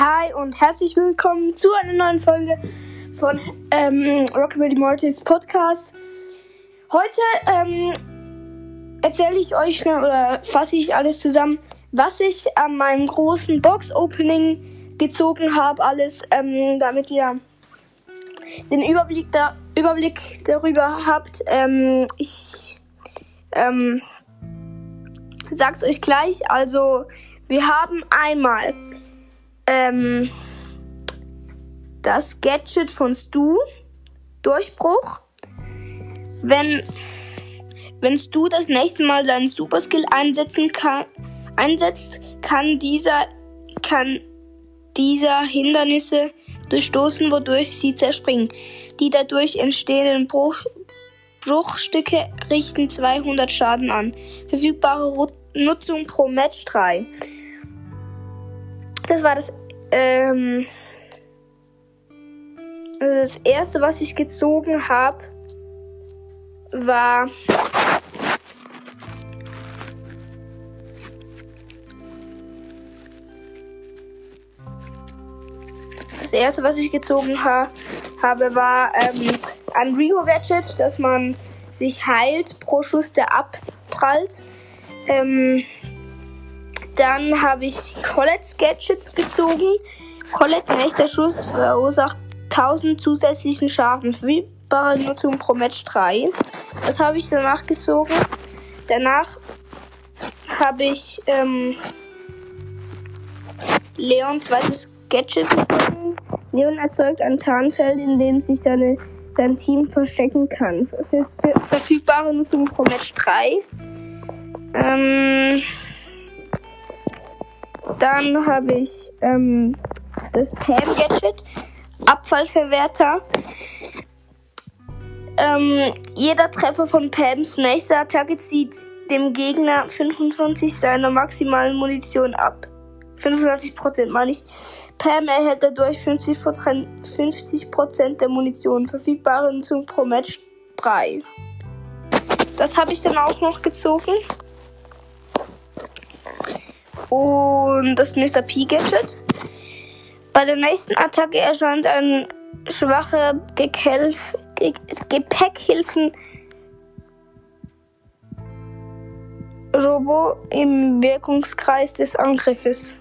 Hi und herzlich willkommen zu einer neuen Folge von ähm, Rockabilly Mortis Podcast. Heute ähm, erzähle ich euch schnell oder fasse ich alles zusammen, was ich an meinem großen Box-Opening gezogen habe, alles, ähm, damit ihr den Überblick, da, Überblick darüber habt. Ähm, ich ähm, sag's euch gleich. Also, wir haben einmal ähm, das Gadget von Stu. Durchbruch. Wenn, wenn Stu das nächste Mal seinen Superskill einsetzen kann, einsetzt, kann dieser, kann dieser Hindernisse durchstoßen, wodurch sie zerspringen. Die dadurch entstehenden Bruch, Bruchstücke richten 200 Schaden an. Verfügbare Nutzung pro Match 3. Das war das ähm, also das erste, was ich gezogen habe, war das erste, was ich gezogen ha habe, war ähm, ein Rigo Gadget, dass man sich heilt pro Schuss, der abprallt. Ähm, dann habe ich Colette's Gadget gezogen. Colette nächster Schuss verursacht 1000 zusätzlichen Schaden. Verfügbare Nutzung pro Match 3. Das habe ich danach gezogen. Danach habe ich ähm, Leon zweites Gadget gezogen. Leon erzeugt ein Tarnfeld, in dem sich seine, sein Team verstecken kann. Ver ver verfügbare Nutzung pro Match 3. Ähm, dann habe ich ähm, das Pam-Gadget, Abfallverwerter. Ähm, jeder Treffer von Pams nächster Attacke zieht dem Gegner 25 seiner maximalen Munition ab. 25% meine ich. Pam erhält dadurch 50%, 50 der Munition. Verfügbare Nutzung pro Match 3. Das habe ich dann auch noch gezogen und das Mr. P Gadget. Bei der nächsten Attacke erscheint ein schwacher Gekelf Ge Gepäckhilfen Robo im Wirkungskreis des Angriffes.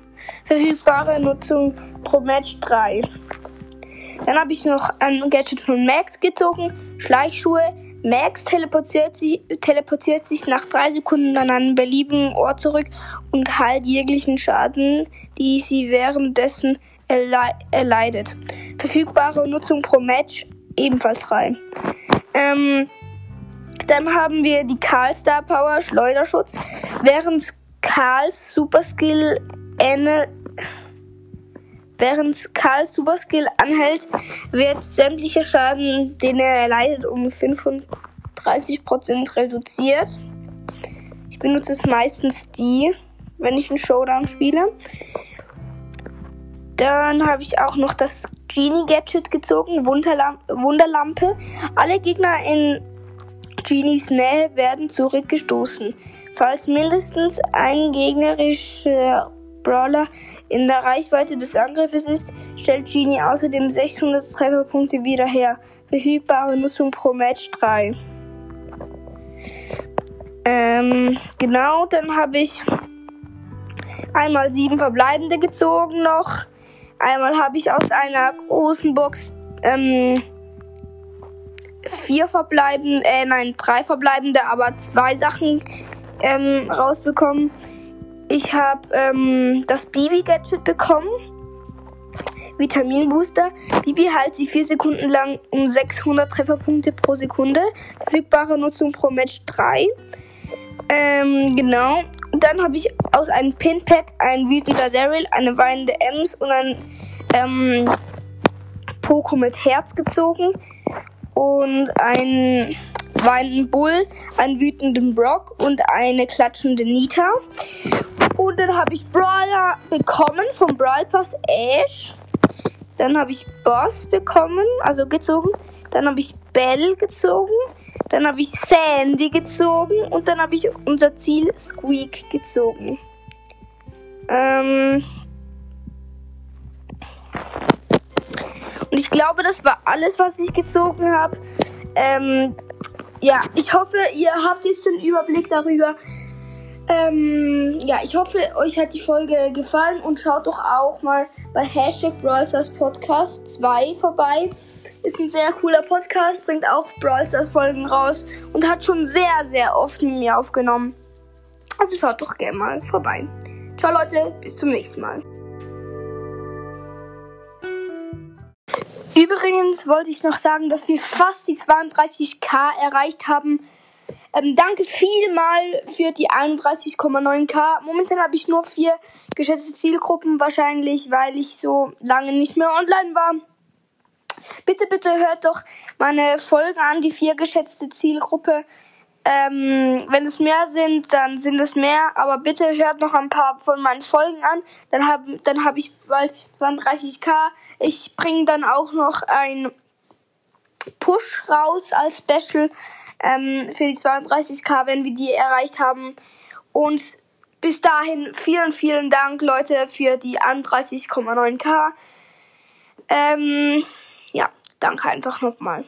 Verfügbare Nutzung pro Match 3. Dann habe ich noch ein Gadget von Max gezogen. Schleichschuhe Max teleportiert sich, teleportiert sich nach drei Sekunden an einen beliebigen Ort zurück und heilt jeglichen Schaden, die sie währenddessen erle erleidet. Verfügbare Nutzung pro Match ebenfalls drei. Ähm, dann haben wir die Karl Star Power Schleuderschutz. Während Karls Superskill Skill Während Karls Superskill anhält, wird sämtlicher Schaden, den er erleidet, um 35% reduziert. Ich benutze es meistens die, wenn ich einen Showdown spiele. Dann habe ich auch noch das Genie Gadget gezogen, Wunderlam Wunderlampe. Alle Gegner in Genies Nähe werden zurückgestoßen. Falls mindestens ein gegnerischer Brawler in der Reichweite des Angriffes ist, stellt Genie außerdem 600 Trefferpunkte wieder her. Verfügbare Nutzung pro Match 3. Ähm, genau, dann habe ich einmal sieben verbleibende gezogen noch. Einmal habe ich aus einer großen Box ähm, vier verbleibende, äh, nein, drei verbleibende, aber zwei Sachen ähm, rausbekommen. Ich habe ähm, das Bibi-Gadget bekommen. Vitaminbooster. Bibi heilt sich 4 Sekunden lang um 600 Trefferpunkte pro Sekunde. Verfügbare Nutzung pro Match 3. Ähm, genau. Dann habe ich aus einem Pinpack ein wütender Daryl, eine weinende Ems und ein ähm, Poco mit Herz gezogen. Und ein weinenden Bull, einen wütenden Brock und eine klatschende Nita. Und dann habe ich Brawler bekommen vom Brawl Pass Ash. Dann habe ich Boss bekommen, also gezogen. Dann habe ich Bell gezogen. Dann habe ich Sandy gezogen. Und dann habe ich unser Ziel Squeak gezogen. Ähm. Und ich glaube, das war alles, was ich gezogen habe. Ähm, ja, ich hoffe, ihr habt jetzt den Überblick darüber. Ähm, ja, ich hoffe, euch hat die Folge gefallen und schaut doch auch mal bei Hashtag Brawl Podcast 2 vorbei. Ist ein sehr cooler Podcast, bringt auch Brawl Stars Folgen raus und hat schon sehr, sehr oft mit mir aufgenommen. Also schaut doch gerne mal vorbei. Ciao Leute, bis zum nächsten Mal. Übrigens wollte ich noch sagen, dass wir fast die 32k erreicht haben. Ähm, danke vielmal für die 31,9k. Momentan habe ich nur vier geschätzte Zielgruppen, wahrscheinlich, weil ich so lange nicht mehr online war. Bitte, bitte hört doch meine Folgen an, die vier geschätzte Zielgruppe. Ähm, wenn es mehr sind, dann sind es mehr, aber bitte hört noch ein paar von meinen Folgen an. Dann habe dann hab ich bald 32k. Ich bringe dann auch noch ein Push raus als Special ähm, für die 32k, wenn wir die erreicht haben. Und bis dahin vielen, vielen Dank, Leute, für die 31,9k. Ähm, ja, danke einfach nochmal.